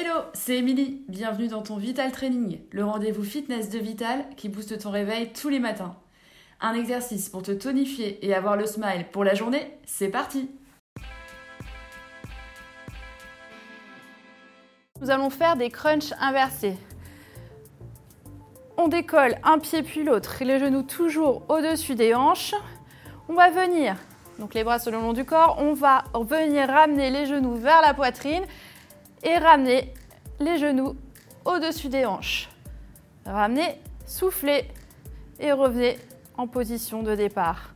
Hello, c'est Émilie. Bienvenue dans ton Vital Training, le rendez-vous fitness de Vital qui booste ton réveil tous les matins. Un exercice pour te tonifier et avoir le smile pour la journée, c'est parti Nous allons faire des crunchs inversés. On décolle un pied puis l'autre, les genoux toujours au-dessus des hanches. On va venir, donc les bras sur le long du corps, on va venir ramener les genoux vers la poitrine et ramener les genoux au-dessus des hanches. Ramenez, soufflez et revenez en position de départ.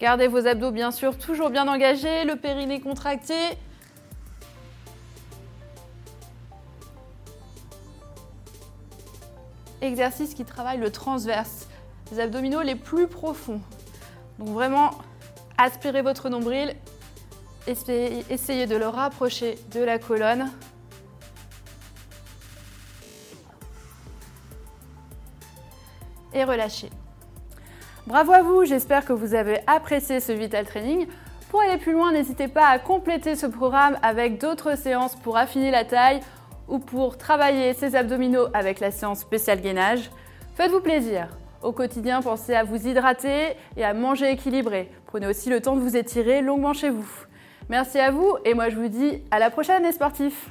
Gardez vos abdos bien sûr toujours bien engagés, le périnée contracté. Exercice qui travaille le transverse, les abdominaux les plus profonds. Donc vraiment, aspirez votre nombril Essayez de le rapprocher de la colonne. Et relâchez. Bravo à vous, j'espère que vous avez apprécié ce Vital Training. Pour aller plus loin, n'hésitez pas à compléter ce programme avec d'autres séances pour affiner la taille ou pour travailler ses abdominaux avec la séance spéciale gainage. Faites-vous plaisir. Au quotidien, pensez à vous hydrater et à manger équilibré. Prenez aussi le temps de vous étirer longuement chez vous. Merci à vous et moi je vous dis à la prochaine les sportifs